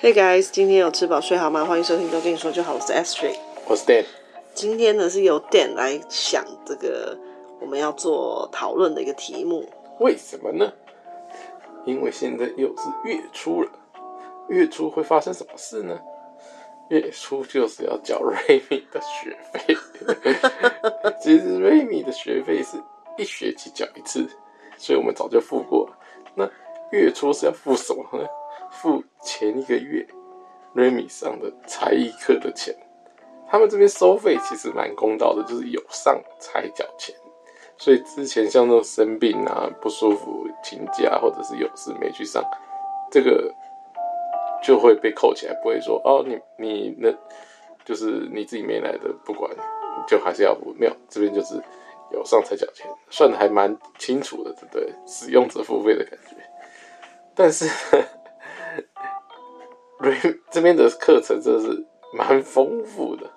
Hey guys，今天有吃饱睡好吗？欢迎收听都跟你说就好，我是 Astrid，我是 Dan。今天呢是由 Dan 来想这个我们要做讨论的一个题目。为什么呢？因为现在又是月初了，月初会发生什么事呢？月初就是要缴 Remy 的学费。其实 Remy 的学费是一学期缴一次，所以我们早就付过了。那月初是要付什么呢？付前一个月 Remy 上的才艺课的钱，他们这边收费其实蛮公道的，就是有上才缴钱。所以之前像那种生病啊、不舒服请假，或者是有事没去上，这个就会被扣起来，不会说哦，你你那就是你自己没来的，不管就还是要付。没有，这边就是有上才缴钱，算的还蛮清楚的，对不对？使用者付费的感觉，但是。这边的课程真的是蛮丰富的，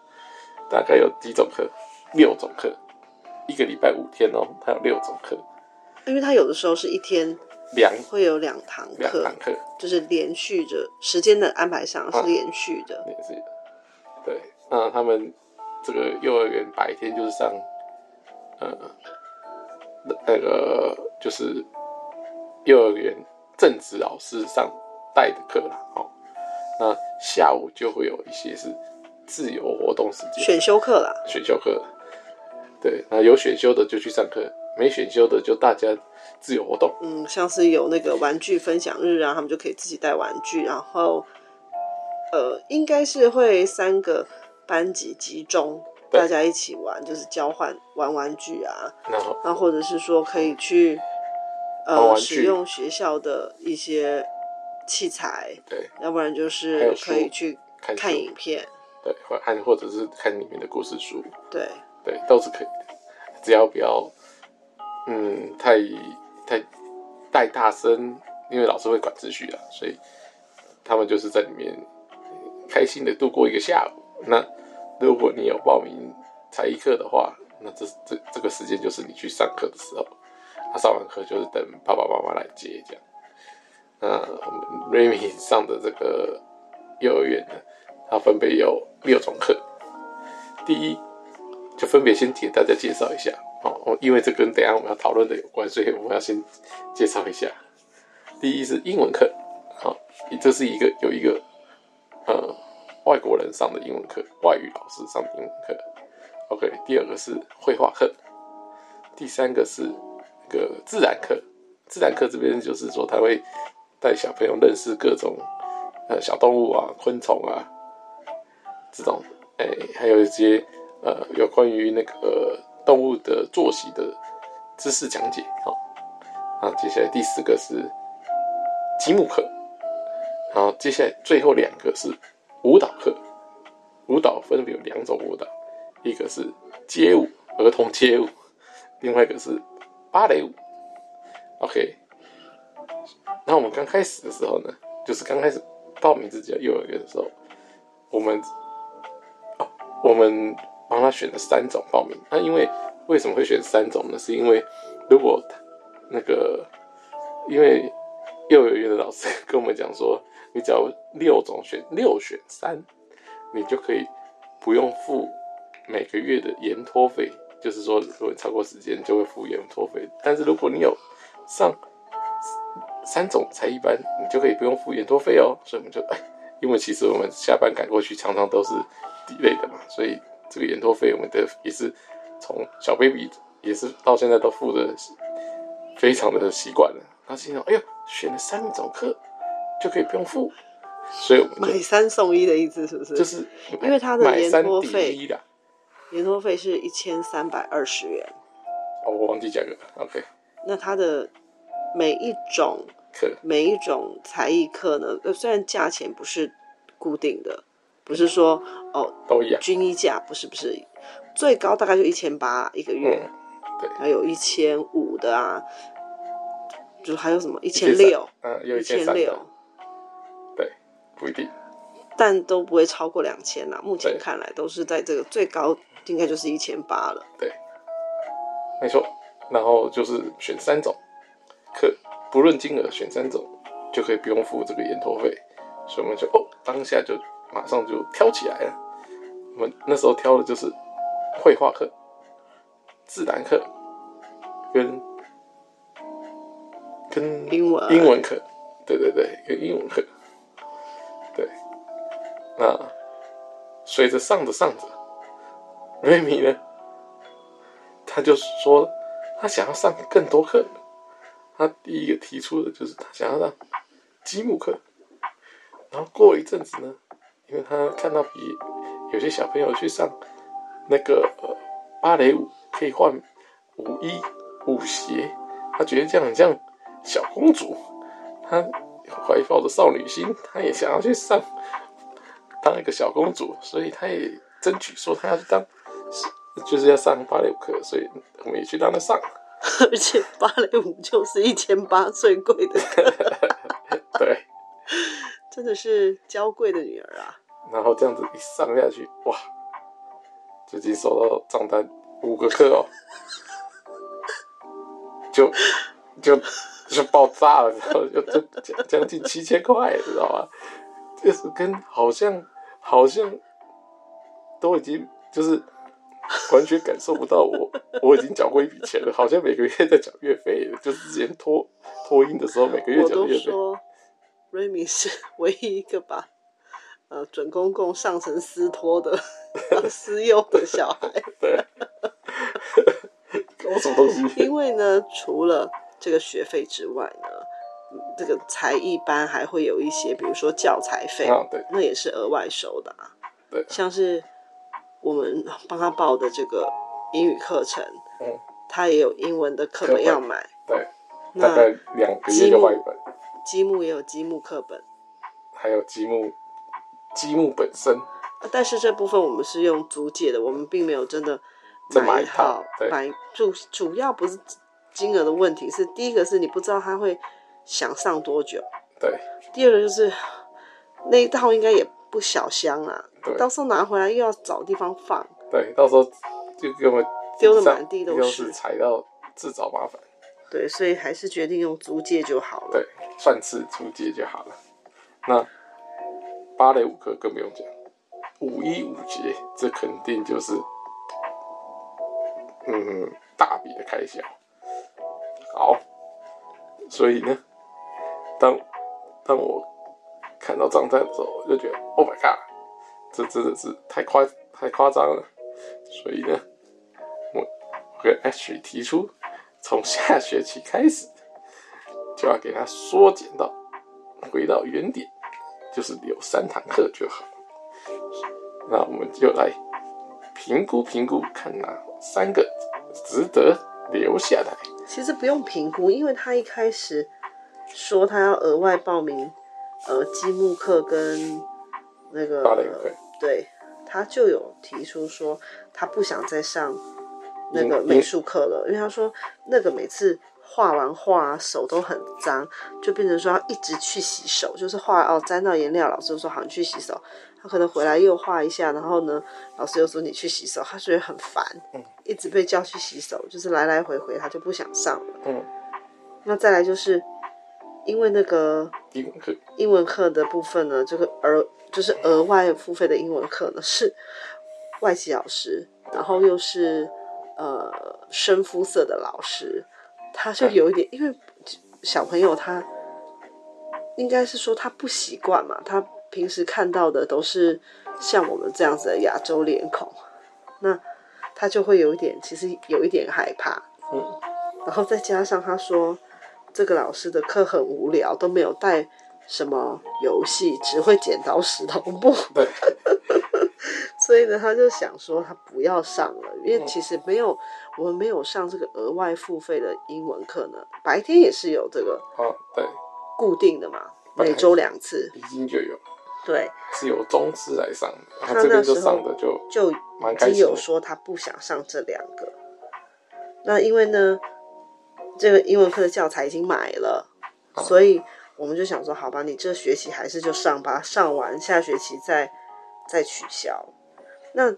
大概有几种课，六种课，一个礼拜五天哦，它有六种课。因为它有的时候是一天两会有两堂课，两堂课就是连续着时间的安排上是连续的。连续的。对，那他们这个幼儿园白天就是上，呃，那个就是幼儿园正职老师上带的课啦，哦。那下午就会有一些是自由活动时间，选修课啦。选修课，对，那有选修的就去上课，没选修的就大家自由活动。嗯，像是有那个玩具分享日啊，他们就可以自己带玩具，然后呃，应该是会三个班级集中，大家一起玩，就是交换玩玩具啊。然后，那或者是说可以去呃使用学校的一些。器材，对，要不然就是可以去看影片，对，或看或者是看里面的故事书，对，对，都是可以的，只要不要，嗯，太太太大声，因为老师会管秩序啊，所以他们就是在里面开心的度过一个下午。那如果你有报名才艺课的话，那这这这个时间就是你去上课的时候，他上完课就是等爸爸妈妈来接这样。那我们 Remy 上的这个幼儿园呢，它分别有六种课。第一，就分别先给大家介绍一下哦，因为这跟等下我们要讨论的有关，所以我们要先介绍一下。第一是英文课，好，这是一个有一个呃外国人上的英文课，外语老师上的英文课。OK，第二个是绘画课，第三个是一个自然课。自然课这边就是说他会。带小朋友认识各种呃小动物啊、昆虫啊，这种哎、还有一些呃有关于那个动物的作息的知识讲解。好，那接下来第四个是积木课，然后接下来最后两个是舞蹈课。舞蹈分别有两种舞蹈，一个是街舞，儿童街舞，另外一个是芭蕾舞。OK。那我们刚开始的时候呢，就是刚开始报名这家幼儿园的时候，我们，我们帮他选了三种报名。那因为为什么会选三种呢？是因为如果那个，因为幼儿园的老师跟我们讲说，你只要六种选六选三，你就可以不用付每个月的延托费，就是说如果超过时间就会付延托费。但是如果你有上三种才一般，你就可以不用付延托费哦。所以我们就，哎，因为其实我们下班赶过去，常常都是 delay 的嘛，所以这个延托费我们的也是从小 baby 也是到现在都付的非常的习惯了。他心想，哎呦，选了三种课就可以不用付，所以我们买三送一的意思是不是？就是因为他的延托费，延托费是一千三百二十元。哦，我忘记价格了。OK，那他的。每一种课，每一种才艺课呢，呃，虽然价钱不是固定的，不是说哦都一样，均一价，不是不是，最高大概就一千八一个月，嗯、对，还有一千五的啊，就还有什么一千六，嗯，有一千六，对，不一定，但都不会超过两千啦。目前看来都是在这个最高，应该就是一千八了。对，没错，然后就是选三种。课不论金额选三种就可以不用付这个研托费，所以我们就哦，当下就马上就挑起来了。我们那时候挑的就是绘画课、自然课跟跟英文英文课，对对对，跟英文课。对，那随着上着上着，瑞米呢，他就说他想要上更多课。他第一个提出的就是他想要上积木课。然后过了一阵子呢，因为他看到比有些小朋友去上那个呃芭蕾舞，可以换舞衣舞鞋，他觉得这样很像小公主。他怀抱着少女心，他也想要去上当一个小公主，所以他也争取说他要去当，就是要上芭蕾舞课，所以我们也去让他上。而且芭蕾舞就是一千八最贵的课，对。真的是娇贵的女儿啊！然后这样子一上下去，哇，最近收到账单五个课哦，就就就爆炸了，然后就就将将近七千块，知道吧？就是跟好像好像都已经就是 完全感受不到我我已经缴过一笔钱了，好像每个月在缴月费，就是之前托托音的时候每个月缴月费。瑞米是唯一一个把呃准公共上层私托的私幼的小孩。对，搞什么东西？因为呢，除了这个学费之外呢，这个才艺班还会有一些，比如说教材费，啊、对，那也是额外收的啊。对，像是我们帮他报的这个英语课程，嗯，他也有英文的课本要买。对，大概两个月就换一本。积木也有积木课本，还有积木，积木本身。但是这部分我们是用租借的，我们并没有真的买一套。买主主要不是金额的问题，是第一个是你不知道他会想上多久。对。第二个就是那一套应该也不小箱啊，到时候拿回来又要找地方放。对，到时候就给我们丢的满地都是，踩到自找麻烦。对，所以还是决定用租借就好了。对，算是租借就好了。那芭蕾舞课更不用讲，五一五节，这肯定就是嗯大笔的开销。好，所以呢，当当我看到账单的时候，我就觉得 Oh my God，这真的是太夸太夸张了。所以呢，我我跟 Ashley 提出。从下学期开始，就要给他缩减到回到原点，就是留三堂课就好。那我们就来评估评估，看哪三个值得留下来。其实不用评估，因为他一开始说他要额外报名呃积木课跟那个对，他就有提出说他不想再上。那个美术课了，因为他说那个每次画完画手都很脏，就变成说要一直去洗手，就是画哦沾到颜料，老师就说好你去洗手，他可能回来又画一下，然后呢老师又说你去洗手，他觉得很烦，嗯，一直被叫去洗手，就是来来回回他就不想上了，嗯，那再来就是因为那个英文课，英文课的部分呢，这个额就是额外付费的英文课呢是外籍老师，然后又是。呃，深肤色的老师，他就有一点，因为小朋友他应该是说他不习惯嘛，他平时看到的都是像我们这样子的亚洲脸孔，那他就会有一点，其实有一点害怕，嗯，然后再加上他说这个老师的课很无聊，都没有带什么游戏，只会剪刀石头布，对。所以呢，他就想说他不要上了，因为其实没有、嗯、我们没有上这个额外付费的英文课呢。白天也是有这个，哦，对，固定的嘛，每周两次，已经就有，对，是由中师来上的，他这边就上的就就已经有说他不想上这两个。那因为呢，这个英文课的教材已经买了，哦、所以我们就想说，好吧，你这学期还是就上吧，上完下学期再再取消。那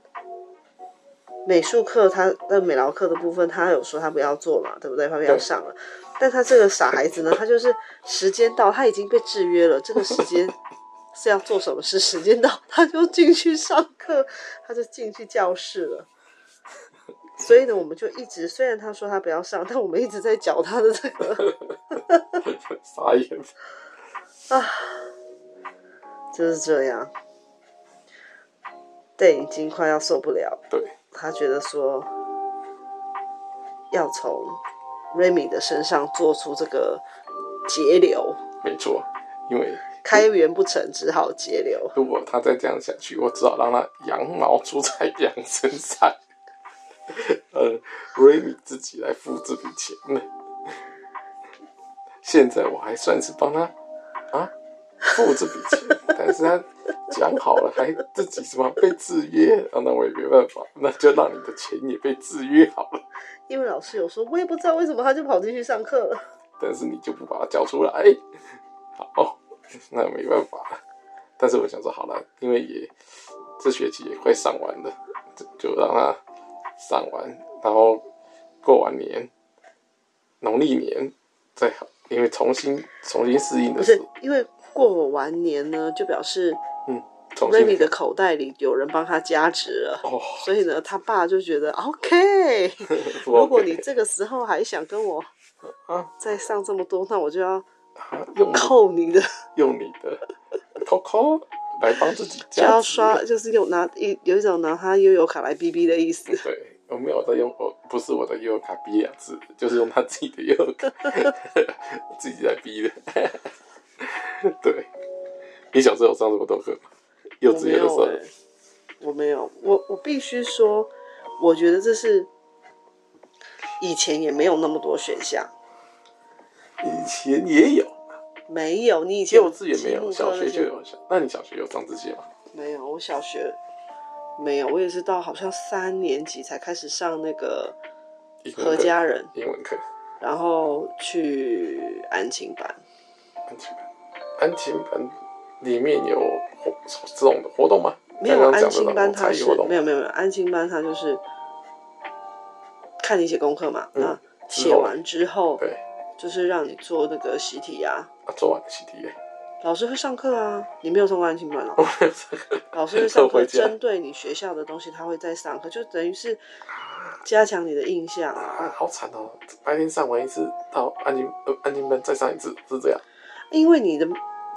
美术课，他的美劳课的部分，他有说他不要做嘛，对不对？他不要上了。但他这个傻孩子呢，他就是时间到，他已经被制约了。这个时间是要做什么事，时间到他就进去上课，他就进去教室了。所以呢，我们就一直，虽然他说他不要上，但我们一直在搅他的这个。傻眼啊，就是这样。对，已经快要受不了。对，他觉得说要从 Remy 的身上做出这个节流。没错，因为开源不成，只好节流。如果他再这样下去，我只好让他羊毛出在羊身上。呃，Remy 自己来付这笔钱呢。现在我还算是帮他啊付这笔钱，但是他讲好了，还自己什么被制约，啊，那我也没办法，那就让你的钱也被制约好了。因为老师有说，我也不知道为什么他就跑进去上课了。但是你就不把他叫出来，好，那没办法。但是我想说，好了，因为也这学期也快上完了，就让他。上完，然后过完年，农历年再好，因为重新重新适应的时候，不是因为过完年呢，就表示嗯，Remy 的口袋里有人帮他加值了，哦，所以呢，他爸就觉得 OK，如果你这个时候还想跟我啊？再上这么多，那我就要用扣你的，用你的。扣扣。来帮自己加值，就要刷，就是用拿一有一种拿他悠游卡来逼逼的意思。对，我没有在用，我不是我的悠游卡逼两次，就是用他自己的悠游卡，自己在逼的。对，你小时候有上这么多课吗？幼稚园的时候？我没有，我我必须说，我觉得这是以前也没有那么多选项，以前也有。没有，你以前幼稚园没有，小学就有。那你小学有上这些吗？没有，我小学没有，我也是到好像三年级才开始上那个何家人英文课，然后去安亲班。安亲班，安亲班里面有活这种的活动吗？没有，安亲班它是没有没有没有，安亲班它就是看你写功课嘛，那写完之后对。就是让你做那个习题呀，啊，做完习题，老师会上课啊。你没有上过安亲班哦？老师会上课，针对你学校的东西，他会再上课，就等于是加强你的印象啊。好惨哦！白天上完一次，到安亲呃安亲班再上一次，是这样。因为你的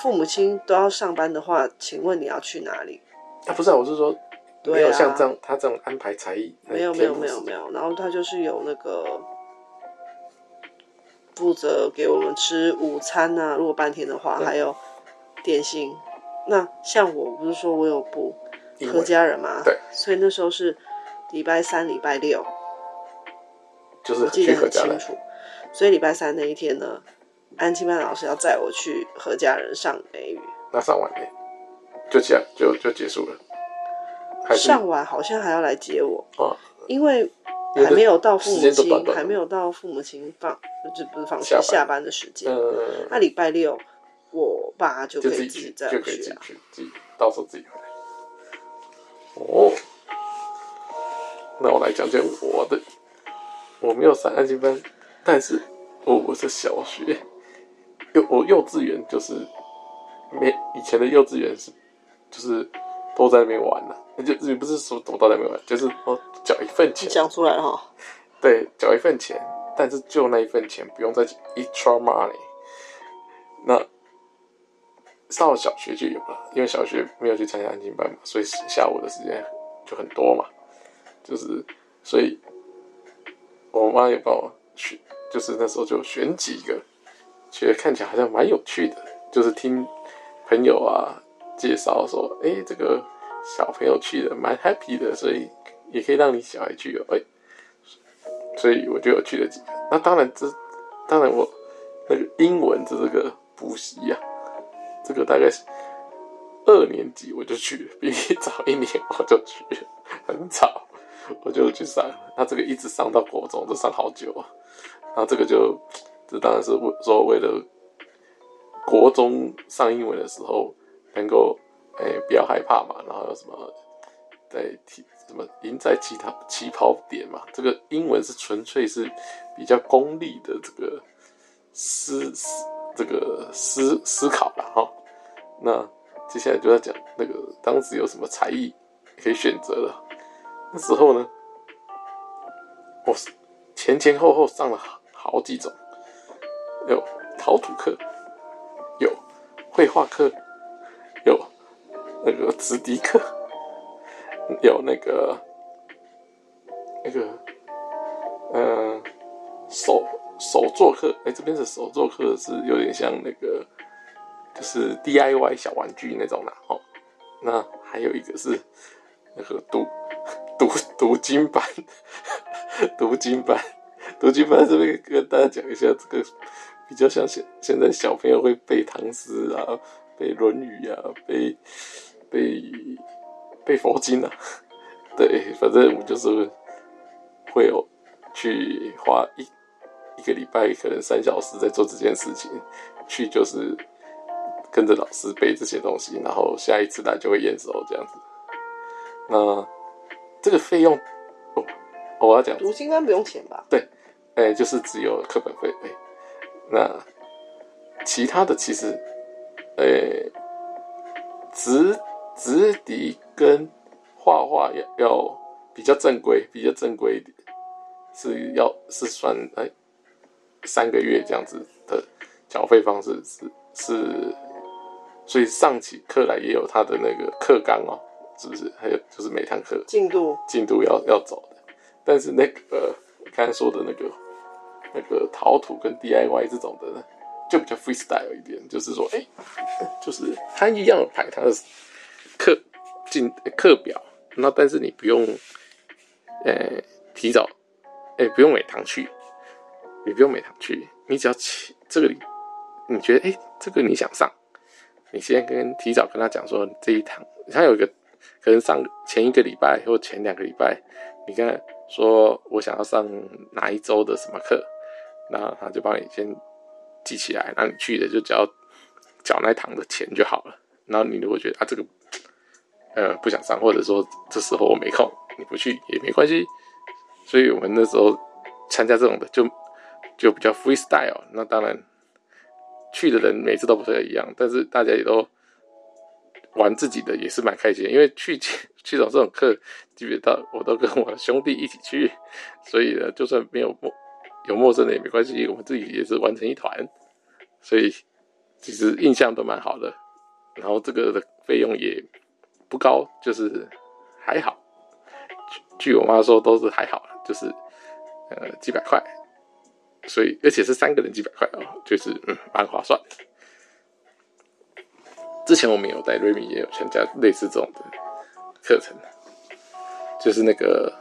父母亲都要上班的话，请问你要去哪里？啊，不是啊，我是说，没有像这样他这种安排才艺，没有没有没有没有，然后他就是有那个。负责给我们吃午餐呐、啊，如果半天的话，还有点心。那像我不是说我有补何嘉仁嘛，对，所以那时候是礼拜三、礼拜六，就是我记得很清楚。所以礼拜三那一天呢，安亲班老师要载我去何家人上美语。那上完没？就这样就就结束了。上完好像还要来接我啊，因为。还没有到父母亲，还没有到父母亲放，就不是放学下班的时间。嗯，那礼拜六我爸就可以自己再去，去自己到时候自己回来。哦，那我来讲讲我的，我没有上安亲班，但是我我是小学，幼我幼稚园就是没以前的幼稚园是就是都在那边玩了。就也不是说都到那边玩，就是我缴一份钱，讲出来哈。对，缴一份钱，但是就那一份钱，不用再 extra money。那上了小学就有了，因为小学没有去参加安静班嘛，所以下午的时间就很多嘛。就是，所以我妈也帮我选，就是那时候就选几个，觉得看起来好像蛮有趣的，就是听朋友啊介绍说，哎、这个。小朋友去的蛮 happy 的，所以也可以让你小孩去哦。哎，所以我就有去了几个。那当然这，当然我那个英文这这个补习啊，这个大概是二年级我就去，比你早一年我就去，很早我就去上。那这个一直上到国中，都上好久啊。然后这个就，这当然是为说为了国中上英文的时候能够。哎、不要害怕嘛，然后有什么在提什么赢在起跑起跑点嘛？这个英文是纯粹是比较功利的这个思思这个思思考了哈。那接下来就要讲那个当时有什么才艺可以选择了。那时候呢，我前前后后上了好几种，有陶土课，有绘画课，有那个直笛课，有那个那个嗯、呃、手手作课。哎、这边的手作课是有点像那个。就是 DIY 小玩具那种啦，哦，那还有一个是那个读读读经版，读经版，读经版这边跟大家讲一下，这个比较像现现在小朋友会背唐诗啊，背《论语》啊，背背背佛经啊，对，反正我就是会有去花一一个礼拜，可能三小时在做这件事情，去就是。跟着老师背这些东西，然后下一次来就会验收这样子。那这个费用，哦，我要讲，读经班不用钱吧？对，哎、欸，就是只有课本费。哎，那其他的其实，哎、欸，直直笛跟画画要要比较正规，比较正规一点，是要是算哎、欸、三个月这样子的缴费方式是是。所以上起课来也有他的那个课纲哦，是不是？还有就是每堂课进度进度要要走的。但是那个刚才说的那个那个陶土跟 DIY 这种的呢，就比较 freestyle 一点，就是说，哎、欸，就是他一样排他的课进课表，那但是你不用，呃、欸，提早，哎、欸，不用每堂去，你不用每堂去，你只要起这个，你觉得哎、欸，这个你想上。你先跟提早跟他讲说这一堂，他有一个可能上前一个礼拜或前两个礼拜，你跟他说我想要上哪一周的什么课，那他就帮你先记起来，那你去的就只要缴那堂的钱就好了。然后你如果觉得啊这个呃不想上，或者说这时候我没空，你不去也没关系。所以我们那时候参加这种的就就比较 freestyle，那当然。去的人每次都不太一样，但是大家也都玩自己的，也是蛮开心。因为去去种这种课，基本上我都跟我兄弟一起去，所以呢，就算没有陌有陌生的也没关系，我们自己也是玩成一团，所以其实印象都蛮好的。然后这个的费用也不高，就是还好。据我妈说都是还好，就是呃几百块。所以，而且是三个人几百块哦，就是嗯，蛮划算的。之前我们有带瑞米，也有参加类似这种的课程，就是那个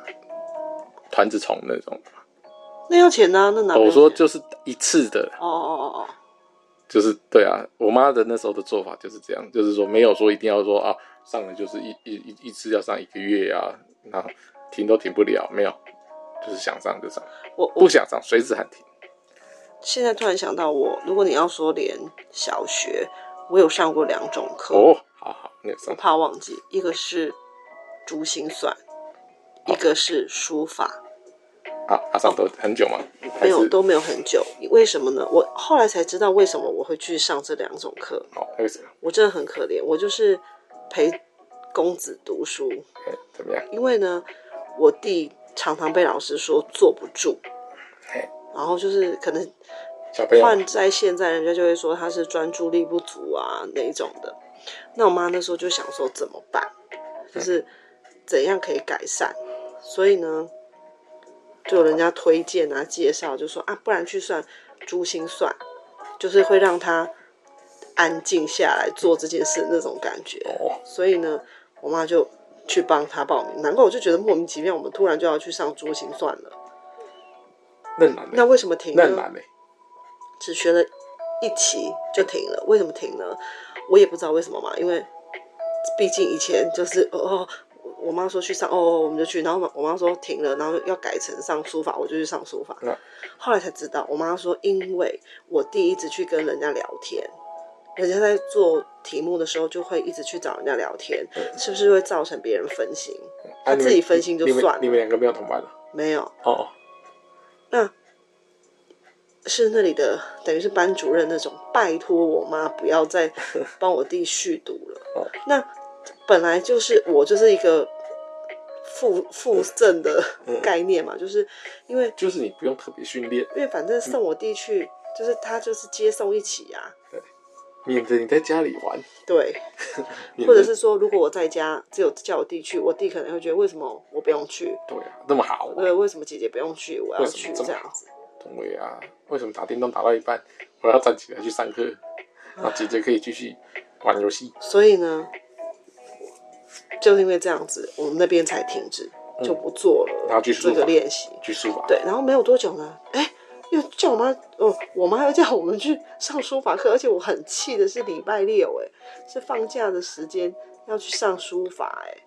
团子虫那种。那要钱呢、啊？那哪？我说就是一次的。哦哦哦哦。就是对啊，我妈的那时候的做法就是这样，就是说没有说一定要说啊，上了就是一一一一次要上一个月啊，然后停都停不了，没有，就是想上就上，我，我不想上随时喊停。现在突然想到我，我如果你要说连小学，我有上过两种课哦，好好，你有上，我怕忘记，一个是珠心算，一个是书法。啊，他上都很久吗？没有，都没有很久。为什么呢？我后来才知道为什么我会去上这两种课。哦，为什么？我真的很可怜，我就是陪公子读书。怎么样？因为呢，我弟常常被老师说坐不住。然后就是可能换在现在，人家就会说他是专注力不足啊那一种的。那我妈那时候就想说怎么办，就是怎样可以改善。所以呢，就有人家推荐啊介绍，就说啊，不然去算珠心算，就是会让他安静下来做这件事那种感觉。所以呢，我妈就去帮他报名。难怪我就觉得莫名其妙，我们突然就要去上珠心算了。那为什么停呢？那难呢？只学了一期就停了，为什么停呢？我也不知道为什么嘛，因为毕竟以前就是哦哦，我妈说去上哦哦，我们就去，然后我妈说停了，然后要改成上书法，我就去上书法。嗯、后来才知道，我妈说，因为我弟一直去跟人家聊天，人家在做题目的时候就会一直去找人家聊天，嗯、是不是会造成别人分心？他自己分心就算了。你们两个没有同班了？没有。哦。那是那里的等于是班主任那种，拜托我妈 不要再帮我弟续读了。哦、那本来就是我就是一个附附赠的概念嘛，嗯、就是因为就是你不用特别训练，因为反正送我弟去，嗯、就是他就是接送一起呀、啊。对，免得你在家里玩。对，或者是说，如果我在家只有叫我弟去，我弟可能会觉得为什么我不用去？对啊，那么好。对，为什么姐姐不用去，我要去这样子？对啊，为什么打电动打到一半，我要站起来去上课，然后姐姐可以继续玩游戏？所以呢，就是因为这样子，我们那边才停止，就不做了。然后去这个练习，去书法。对，然后没有多久呢，哎，又叫我妈，哦，我妈又叫我们去上书法课，而且我很气的是礼拜六，哎，是放假的时间要去上书法，哎。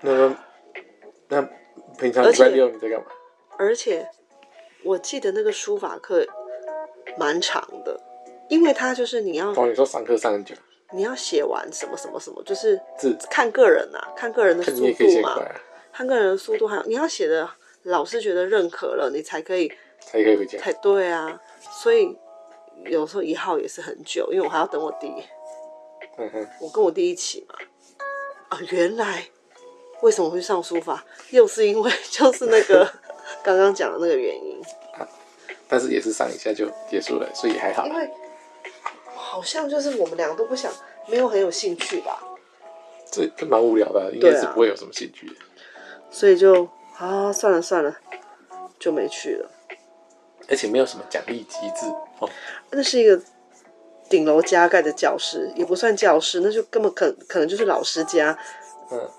那那平常礼拜六你在干嘛？而且。我记得那个书法课蛮长的，因为他就是你要哦，你说上课上很久，你要写完什么什么什么，就是看个人呐、啊，看个人的速度嘛，看个人的速度，还有你要写的老师觉得认可了，你才可以才可以回家，才对啊。所以有时候一号也是很久，因为我还要等我弟，嗯哼，我跟我弟一起嘛。啊，原来为什么会上书法，又是因为就是那个。刚刚讲的那个原因，啊，但是也是上一下就结束了，所以还好。因为好像就是我们两个都不想，没有很有兴趣吧。这这蛮无聊的，应该是不会有什么兴趣的。所以就啊，算了算了，就没去了。而且没有什么奖励机制哦。那是一个顶楼加盖的教室，也不算教室，那就根本可可能就是老师家。嗯。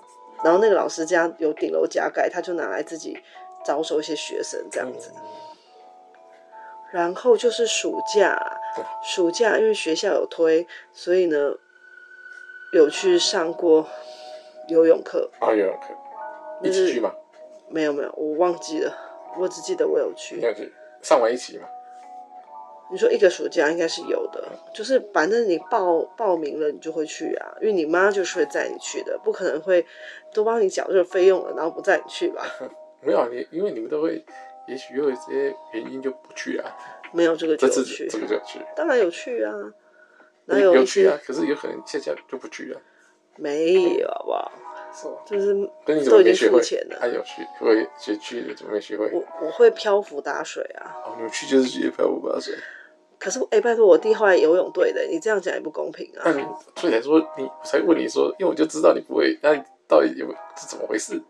然后那个老师家有顶楼加盖，他就拿来自己。招收一些学生这样子，然后就是暑假，暑假因为学校有推，所以呢有去上过游泳课。啊，游泳课，一起去吗？没有没有，我忘记了，我只记得我有去。有去上完一起嘛？你说一个暑假应该是有的，就是反正你报报名了，你就会去啊，因为你妈就是会载你去的，不可能会都帮你缴这个费用了，然后不载你去吧。没有你，因为你们都会，也许有一些原因就不去啊。没有这个就去，这个就去。当然有去啊，哪有有去啊？可是有可能现在就不去了。没有，好就是跟你怎么没学会？他有学会学去的，怎么没学会？我我会漂浮打水啊。哦，你去就是学漂浮打水。可是哎，拜托我弟后来游泳队的，你这样讲也不公平啊。那你所以才说你，我才问你说，因为我就知道你不会，那你到底有是怎么回事？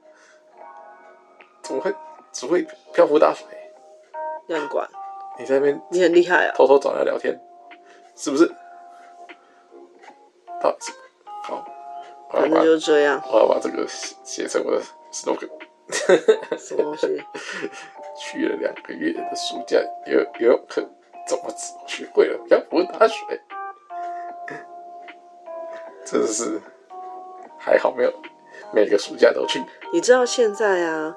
怎么会只会漂浮打水？要你管？你在那边，你很厉害啊！偷偷找人聊天，是不是？到底是好，反正就是这样。我要把这个写写成我的 slogan。什么东西？去了两个月的暑假游游泳课，怎么学会了漂浮大水？真的是还好没有每个暑假都去。你知道现在啊？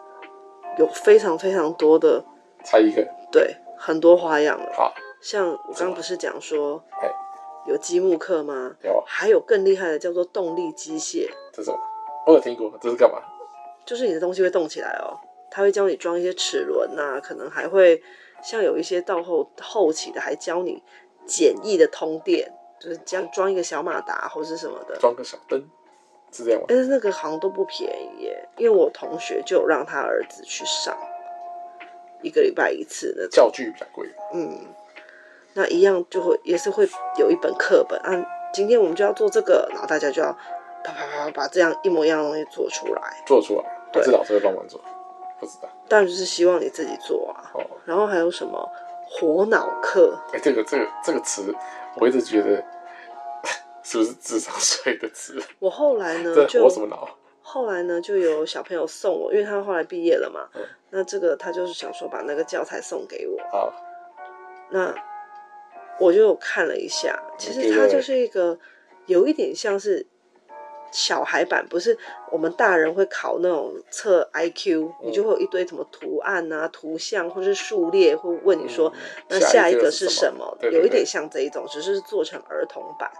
有非常非常多的，才一个，对，很多花样了。好，像我刚刚不是讲说，哎，有积木课吗？有，还有更厉害的叫做动力机械。这是什么？我有听过，这是干嘛？就是你的东西会动起来哦，他会教你装一些齿轮呐，可能还会像有一些到后后期的，还教你简易的通电，就是将装一个小马达或是什么的，装个小灯。是这样吗？但是那个好像都不便宜耶，因为我同学就让他儿子去上，一个礼拜一次的教具比较贵。嗯，那一样就会也是会有一本课本啊，今天我们就要做这个，然后大家就要啪啪啪把这样一模一样的东西做出来，做出来，还是老师会帮忙做？不知道，当然就是希望你自己做啊。哦，然后还有什么活脑课？哎，这个这个这个词，我一直觉得。是不是智商税的词？我后来呢，就活什么脑？后来呢，就有小朋友送我，因为他后来毕业了嘛。嗯、那这个他就是想说把那个教材送给我。好，那我就看了一下，其实它就是一个有一点像是小孩版，不是我们大人会考那种测 IQ，、嗯、你就会有一堆什么图案啊、图像或是数列，会问你说、嗯、那下一个是什么？有一点像这一种，只是做成儿童版。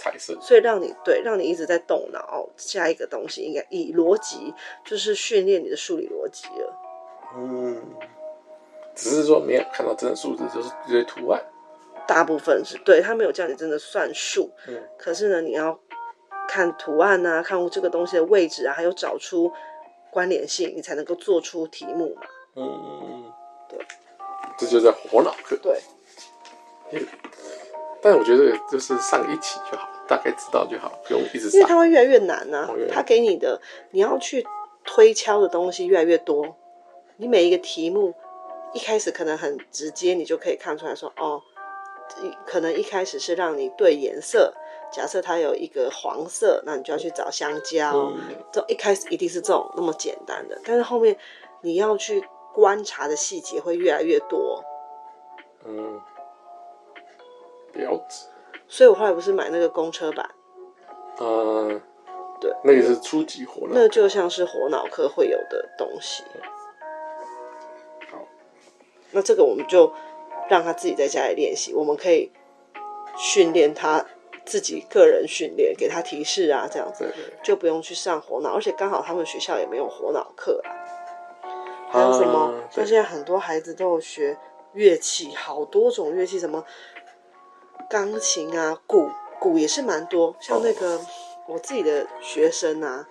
彩色，所以让你对，让你一直在动脑，下一个东西应该以逻辑，就是训练你的数理逻辑了。嗯，只是说没有看到真的数字，就是一堆图案。大部分是对，他没有叫你真的算数，嗯，可是呢，你要看图案啊，看这个东西的位置啊，还有找出关联性，你才能够做出题目嘛。嗯嗯嗯，对，这就在活脑。课。对，但我觉得就是上一期就好，大概知道就好，不用一直上。因为它会越来越难啊，哦、它给你的你要去推敲的东西越来越多，你每一个题目一开始可能很直接，你就可以看出来说，哦，可能一开始是让你对颜色，假设它有一个黄色，那你就要去找香蕉，嗯、这一开始一定是这种那么简单的，但是后面你要去观察的细节会越来越多，嗯。了解，所以我后来不是买那个公车版，呃，对，那个是初级火脑，那就像是火脑科会有的东西。好，那这个我们就让他自己在家里练习，我们可以训练他自己个人训练，给他提示啊，这样子就不用去上火脑，而且刚好他们学校也没有火脑课啊。还有什么？啊、像现在很多孩子都有学乐器，好多种乐器，什么？钢琴啊，鼓鼓也是蛮多，像那个、oh. 我自己的学生啊，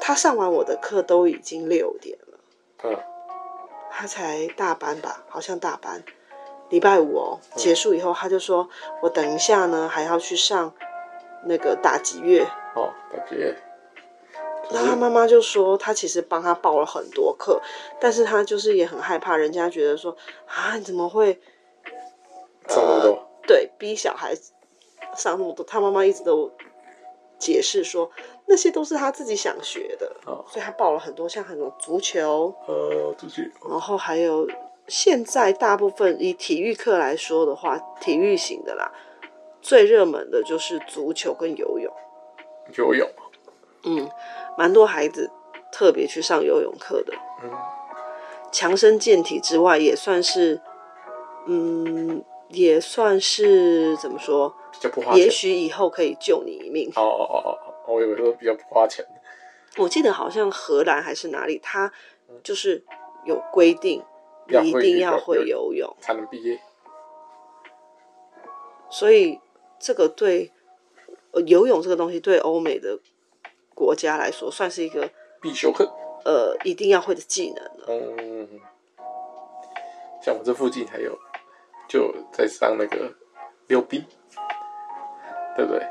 他上完我的课都已经六点了，嗯，他才大班吧，好像大班，礼拜五哦，结束以后他就说，我等一下呢还要去上那个打击乐哦，打击乐，那他妈妈就说，他其实帮他报了很多课，但是他就是也很害怕，人家觉得说啊，你怎么会？上那么多，呃、对，逼小孩上那么多，他妈妈一直都解释说，那些都是他自己想学的，哦、所以他报了很多，像很多足球，呃，足球，然后还有现在大部分以体育课来说的话，体育型的啦，最热门的就是足球跟游泳，游泳，嗯，蛮多孩子特别去上游泳课的，嗯，强身健体之外，也算是，嗯。也算是怎么说，比较不花钱，也许以后可以救你一命。哦哦哦哦，我以为说比较不花钱。我记得好像荷兰还是哪里，他就是有规定，你一定要会游泳才能毕业。所以这个对游泳这个东西，对欧美的国家来说，算是一个必修课。呃，一定要会的技能。嗯，像我这附近还有。就在上那个溜冰，对不对？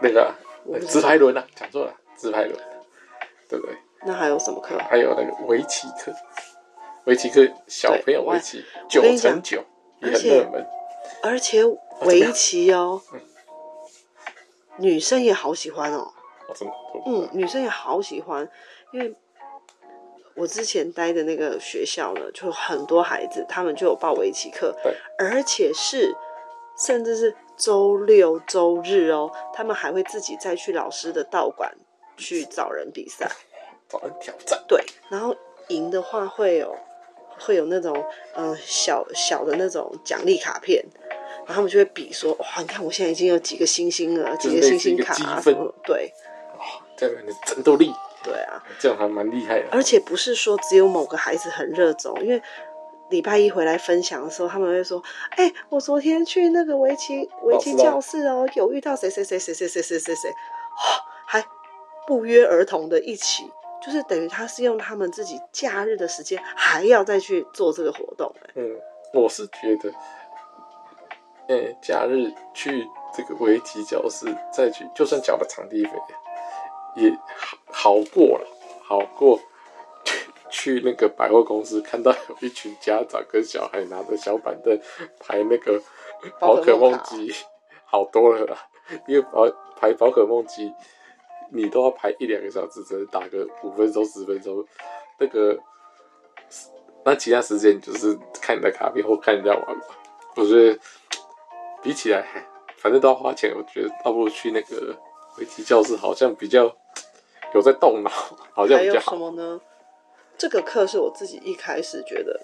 那个直排轮啊，讲错了，直排轮，对不对？那还有什么课？还有那个围棋课，围棋课小朋友围棋九乘九也很热门，而且围棋哦，女生也好喜欢哦。嗯，女生也好喜欢，因为。我之前待的那个学校呢，就很多孩子，他们就有报围棋课，而且是甚至是周六周日哦，他们还会自己再去老师的道馆去找人比赛，找人挑战。对，然后赢的话会有会有那种呃小小的那种奖励卡片，然后他们就会比说哇，你看我现在已经有几个星星了，几个星星卡啊，什么对，哇，这样的战斗力。对啊，这样还蛮厉害的。而且不是说只有某个孩子很热衷，因为礼拜一回来分享的时候，他们会说：“哎、欸，我昨天去那个围棋围棋教室哦，有遇到谁谁谁谁谁谁谁谁谁，还不约而同的一起，就是等于他是用他们自己假日的时间，还要再去做这个活动。”嗯，我是觉得，嗯，假日去这个围棋教室再去，就算缴了场地费。也好好过了，好过去去那个百货公司，看到有一群家长跟小孩拿着小板凳排那个 宝可梦机，好多了啦。因为宝排宝可梦机，你都要排一两个小时，只能打个五分钟十分钟。那个，那其他时间就是看你的卡片或看人家玩吧。我觉得比起来，反正都要花钱，我觉得倒不如去那个围棋教室，好像比较。有在动脑，好像比较好。还有什么呢？这个课是我自己一开始觉得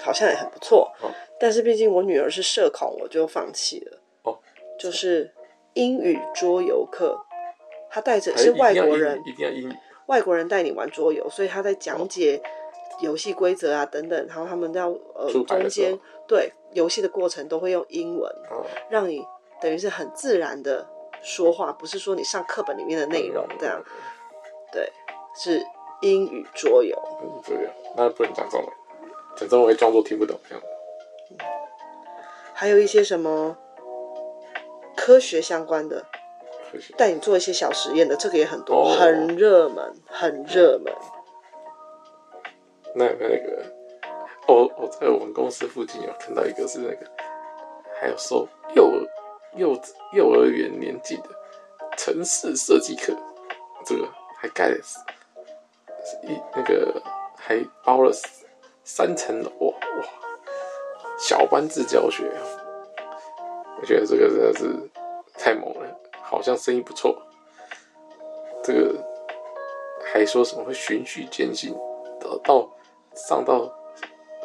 好像也很不错，哦、但是毕竟我女儿是社恐，我就放弃了。哦，就是英语桌游课，他带着是外国人，一定要英语，外国人带你玩桌游，所以他在讲解游戏规则啊等等，然后他们要呃中间对游戏的过程都会用英文，嗯、让你等于是很自然的说话，不是说你上课本里面的内容这样，对，是英语桌游。嗯，桌游那不能讲中文，讲中文会装作听不懂这样。还有一些什么科学相关的，带你做一些小实验的，这个也很多，哦、很热门，很热门。那有没有那个？我我在我们公司附近有看到一个是那个，还有说幼儿幼幼儿园年纪的城市设计课，这个还盖了一那个还包了三层楼哇哇。小班制教学，我觉得这个真的是太猛了，好像生意不错。这个还说什么会循序渐进，到到上到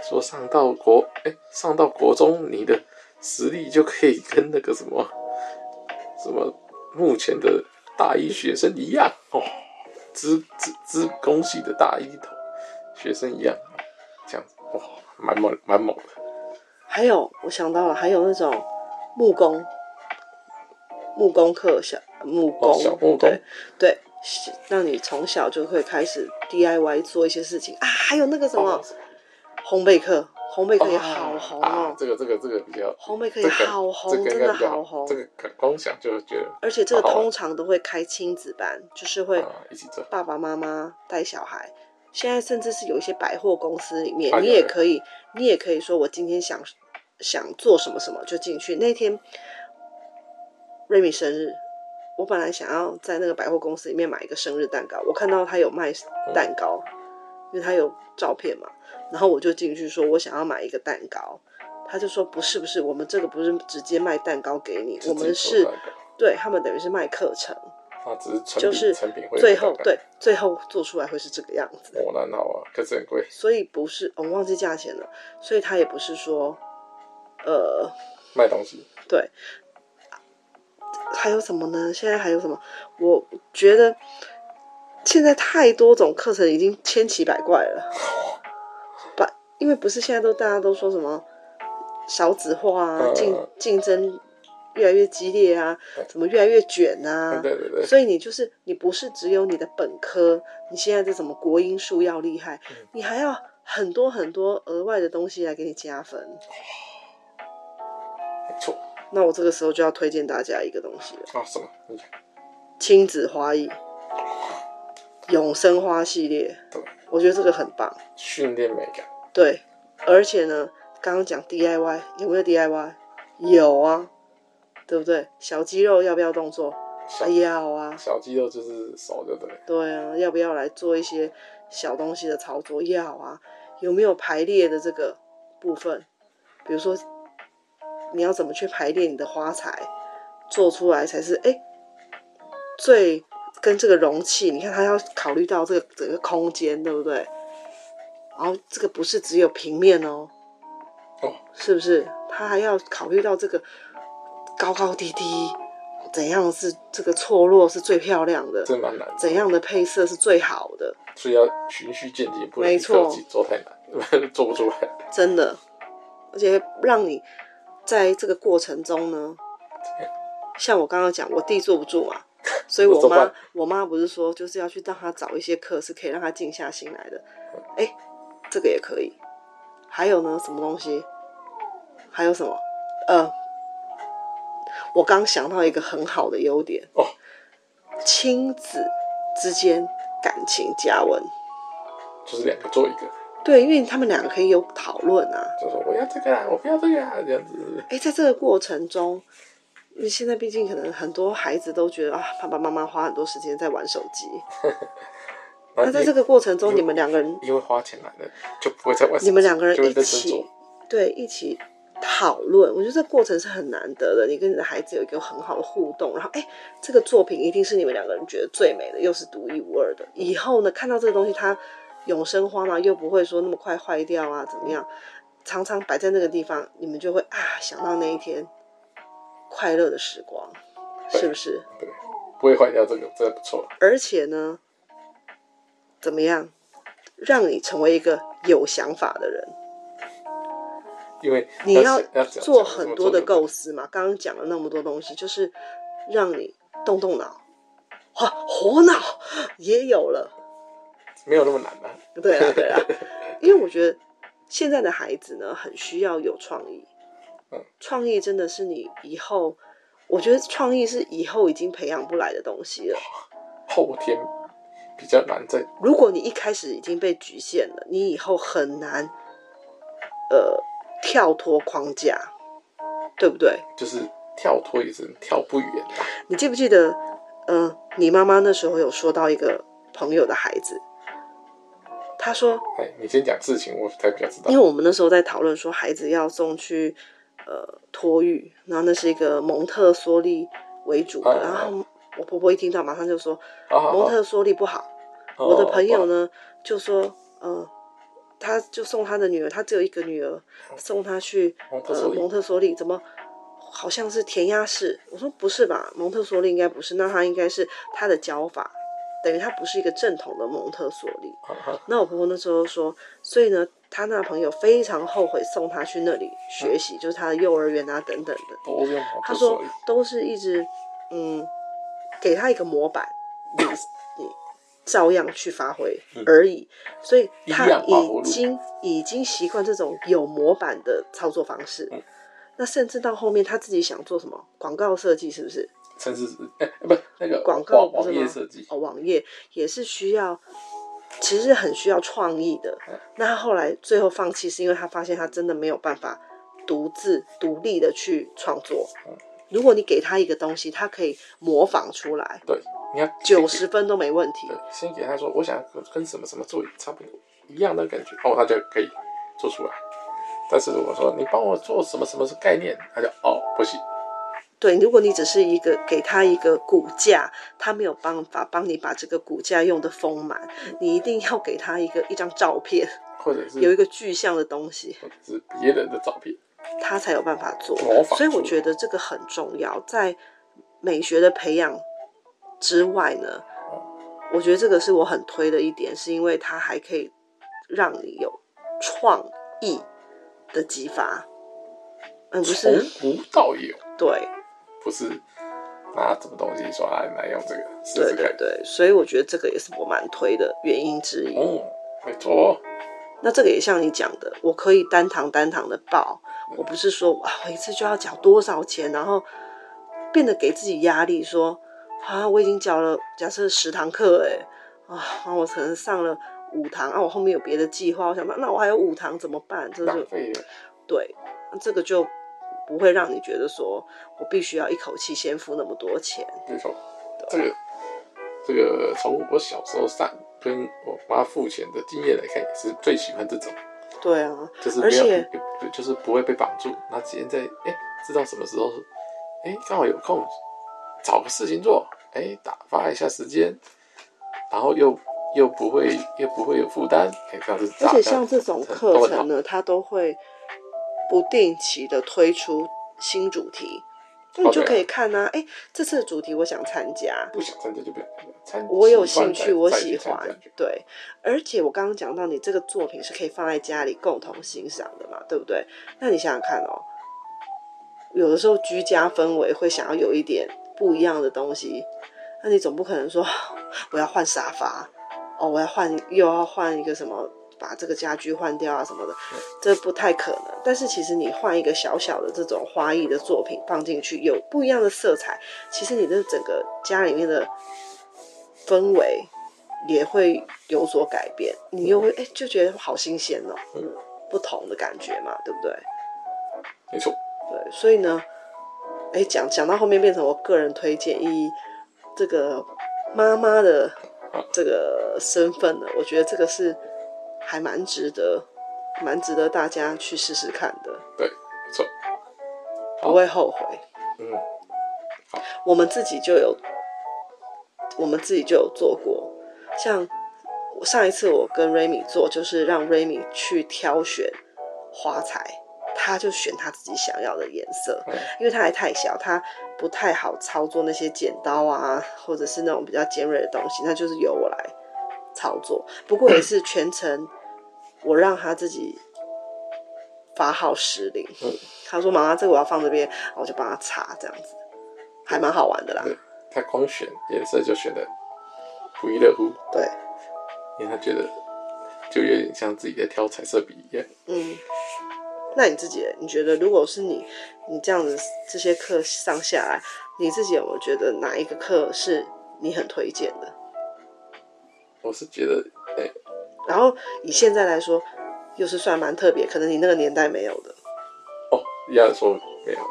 说上到国哎、上到国中，你的实力就可以跟那个什么什么目前的大一学生一样哦，资资资工系的大一头学生一样，这样子哇，蛮猛蛮猛的。还有，我想到了，还有那种木工，木工课小木工，哦、木工对对，让你从小就会开始 DIY 做一些事情啊。还有那个什么、哦、烘焙课，烘焙课也好红哦。啊、这个这个这个比较烘焙课也好红，这个、真的好红。这个光想就觉得，而且这个通常都会开亲子班，就是会爸爸妈妈带小孩。现在甚至是有一些百货公司里面，你也可以，你也可以说，我今天想想做什么什么就进去。那天瑞米生日，我本来想要在那个百货公司里面买一个生日蛋糕，我看到他有卖蛋糕，因为他有照片嘛，然后我就进去说，我想要买一个蛋糕，他就说不是不是，我们这个不是直接卖蛋糕给你，我们是对他们等于是卖课程。啊，只是成就是最后对最后做出来会是这个样子。哦，那好啊，可是很贵。所以不是，我忘记价钱了。所以他也不是说，呃，卖东西。对。还有什么呢？现在还有什么？我觉得现在太多种课程已经千奇百怪了。把，因为不是现在都大家都说什么少子化啊，竞竞争。越来越激烈啊，怎么越来越卷啊？对对对。所以你就是你不是只有你的本科，你现在这什么国英数要厉害，嗯，你还要很多很多额外的东西来给你加分。没错。那我这个时候就要推荐大家一个东西了。啊，什么？亲子花艺，永生花系列。对。我觉得这个很棒。训练美感。对，而且呢，刚刚讲 DIY 有没有 DIY？有啊。对不对？小肌肉要不要动作？要啊。小肌肉就是手，对不对？对啊，要不要来做一些小东西的操作？要啊。有没有排列的这个部分？比如说，你要怎么去排列你的花材，做出来才是哎，最跟这个容器。你看，它要考虑到这个整个空间，对不对？然后这个不是只有平面哦，哦，是不是？他还要考虑到这个。高高低低，怎样是这个错落是最漂亮的？这蛮难。怎样的配色是最好的？所以要循序渐进，不能自己做太难，做不出来。真的，而且让你在这个过程中呢，像我刚刚讲，我弟坐不住嘛，所以 我妈，我妈不是说就是要去让他找一些课是可以让他静下心来的。哎、欸，这个也可以。还有呢，什么东西？还有什么？呃。我刚想到一个很好的优点哦，亲子之间感情加温，就是两个做一个，对，因为他们两个可以有讨论啊，就说我要这个啊，我不要这个啊，这样子。哎，在这个过程中，因为现在毕竟可能很多孩子都觉得啊，爸爸妈妈花很多时间在玩手机，那在这个过程中，你们两个人因为花钱来的，就不会再玩手机，你们两个人一起，对，一起。讨论，我觉得这过程是很难得的。你跟你的孩子有一个很好的互动，然后哎，这个作品一定是你们两个人觉得最美的，又是独一无二的。以后呢，看到这个东西，它永生花嘛，又不会说那么快坏掉啊，怎么样？常常摆在那个地方，你们就会啊想到那一天快乐的时光，是不是？对，不会坏掉，这个真的不错。而且呢，怎么样让你成为一个有想法的人？因为你要做很多的构思嘛。刚刚讲了那么多东西，就是让你动动脑，哇，活脑也有了，没有那么难啊。对啊，对啊，因为我觉得现在的孩子呢，很需要有创意。嗯，创意真的是你以后，我觉得创意是以后已经培养不来的东西了。后天比较难在。如果你一开始已经被局限了，你以后很难，呃，跳脱框架，对不对？就是跳脱也是跳不远啊。你记不记得，嗯、呃，你妈妈那时候有说到一个朋友的孩子，他说：“哎，你先讲事情，我才比较知道。”因为我们那时候在讨论说，孩子要送去。呃，托育，然后那是一个蒙特梭利为主的，啊、然后我婆婆一听到，马上就说、啊、蒙特梭利不好。啊、我的朋友呢，啊、就说，呃，他就送他的女儿，他只有一个女儿，送他去蒙特梭利，呃、蒙特梭利怎么好像是填鸭式？我说不是吧，蒙特梭利应该不是，那他应该是他的教法，等于他不是一个正统的蒙特梭利。啊、那我婆婆那时候说，所以呢。他那朋友非常后悔送他去那里学习，嗯、就是他的幼儿园啊等等的。他说都是一直嗯，给他一个模板，照样去发挥而已。嗯、所以他已经已经习惯这种有模板的操作方式。嗯、那甚至到后面他自己想做什么广告设计，是不是？甚至是哎，不那个广告网页设计哦，网页也是需要。其实很需要创意的，那他后来最后放弃，是因为他发现他真的没有办法独自独立的去创作。如果你给他一个东西，他可以模仿出来，对，你看九十分都没问题。对，先给他说，我想跟什么什么做差不多一样的感觉，哦，他就可以做出来。但是如果说你帮我做什么什么是概念，他就哦不行。对，如果你只是一个给他一个骨架，他没有办法帮你把这个骨架用的丰满。你一定要给他一个一张照片，或者是有一个具象的东西，或者是别人的照片，他才有办法做。所以我觉得这个很重要，在美学的培养之外呢，我觉得这个是我很推的一点，是因为它还可以让你有创意的激发。嗯，不是从无到有，对。不是拿什么东西说来来用这个对对对，所以我觉得这个也是我蛮推的原因之一。嗯，没错。那这个也像你讲的，我可以单堂单堂的报，嗯、我不是说哇，我一次就要缴多少钱，然后变得给自己压力，说啊，我已经缴了，假设十堂课，哎，啊，我可能上了五堂，啊，我后面有别的计划，我想，那我还有五堂怎么办？这就对，这个就。不会让你觉得说我必须要一口气先付那么多钱。没错，这个这个从我小时候上跟我妈付钱的经验来看，也是最喜欢这种。对啊，就是没有，而且就是不会被绑住，那直接在哎知道什么时候哎刚好有空找个事情做，哎打发一下时间，然后又又不会又不会有负担，哎这样子。而且像这种课程呢，它都会。不定期的推出新主题，那你就可以看啊。哎，这次的主题我想参加，不想参加就不要参加。我有兴趣，我喜欢。对，而且我刚刚讲到，你这个作品是可以放在家里共同欣赏的嘛，对不对？那你想想看哦，有的时候居家氛围会想要有一点不一样的东西，那你总不可能说 我要换沙发哦，我要换又要换一个什么。把这个家具换掉啊什么的，这不太可能。但是其实你换一个小小的这种花艺的作品放进去，有不一样的色彩，其实你的整个家里面的氛围也会有所改变。你又会哎就觉得好新鲜哦，嗯，不同的感觉嘛，对不对？没错。对，所以呢，哎讲讲到后面变成我个人推荐，以这个妈妈的这个身份呢，我觉得这个是。还蛮值得，蛮值得大家去试试看的。对，不错，不会后悔。嗯，好，我们自己就有，我们自己就有做过。像上一次我跟 Remy 做，就是让 Remy 去挑选花材，他就选他自己想要的颜色，嗯、因为他还太小，他不太好操作那些剪刀啊，或者是那种比较尖锐的东西，那就是由我来。操作。不过也是全程我让他自己发号施令。嗯、他说：“妈妈，这个我要放这边。”我就帮他擦，这样子还蛮好玩的啦。他光选颜色就选的不亦乐乎。对，因为他觉得就有点像自己在挑彩色笔一样。嗯。那你自己，你觉得如果是你，你这样子这些课上下来，你自己有没有觉得哪一个课是你很推荐的？我是觉得，哎、欸，然后以现在来说，又是算蛮特别，可能你那个年代没有的。哦，一样说没有了。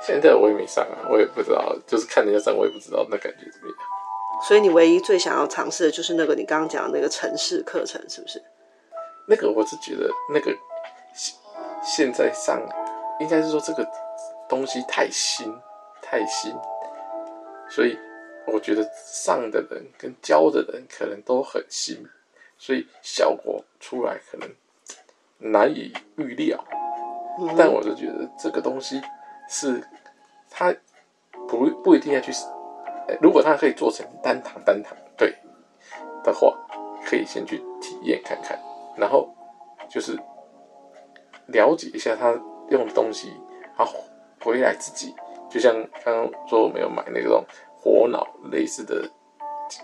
现在我也没上啊，我也不知道，就是看人家上，我也不知道那感觉怎么样。所以你唯一最想要尝试的就是那个你刚刚讲的那个城市课程，是不是？那个我是觉得那个现现在上，应该是说这个东西太新太新，所以我觉得上的人跟教的人可能都很新，所以效果出来可能难以预料。但我就觉得这个东西是它不不一定要去，如果它可以做成单堂单堂对的话，可以先去体验看看。然后就是了解一下他用的东西，然后回来自己，就像刚刚说我没有买那种火脑类似的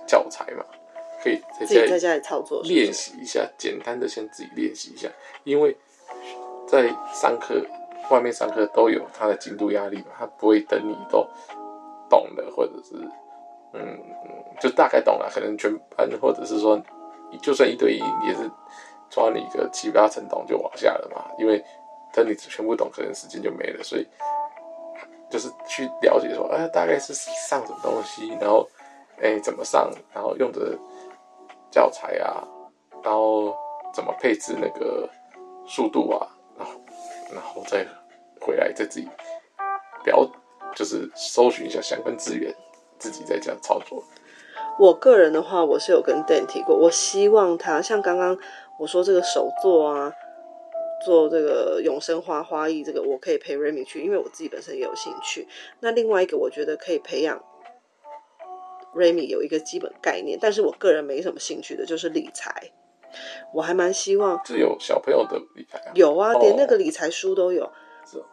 教材嘛，可以在家里在家里操作练习一下，简单的先自己练习一下，因为在上课外面上课都有他的进度压力嘛，他不会等你都懂了，或者是嗯就大概懂了，可能全班或者是说就算一对一也是。抓你个七八成懂就往下了嘛，因为等你全部懂，可能时间就没了，所以就是去了解说，哎，大概是上什么东西，然后哎怎么上，然后用的教材啊，然后怎么配置那个速度啊，然后然后再回来再自己表，就是搜寻一下相关资源，自己再这样操作。我个人的话，我是有跟 Dan 提过，我希望他像刚刚。我说这个手作啊，做这个永生花花艺，这个我可以陪 Remy 去，因为我自己本身也有兴趣。那另外一个，我觉得可以培养 Remy 有一个基本概念，但是我个人没什么兴趣的，就是理财。我还蛮希望是有小朋友的理财啊，有啊，连那个理财书都有。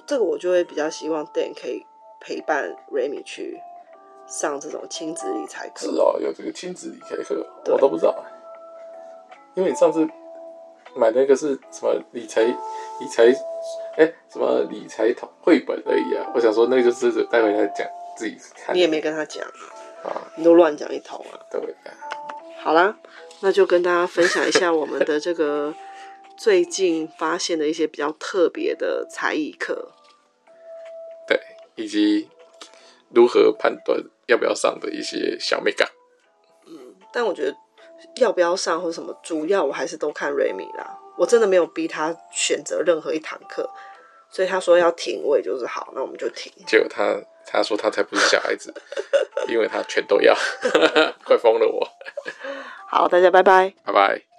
这个我就会比较希望 Dan 可以陪伴 Remy 去上这种亲子理财课。是哦，有这个亲子理财课，我都不知道，因为你上次。买那个是什么理财理财，哎、欸，什么理财图绘本而已啊！我想说，那个就是待会再讲自己看。你也没跟他讲啊？你都乱讲一通啊！对啊。好啦，那就跟大家分享一下我们的这个最近发现的一些比较特别的才艺课。对，以及如何判断要不要上的一些小美感。嗯，但我觉得。要不要上或者什么，主要我还是都看 Remy 啦。我真的没有逼他选择任何一堂课，所以他说要停，我也就是好，那我们就停。结果他他说他才不是小孩子，因为他全都要，快疯了我。好，大家拜拜，拜拜。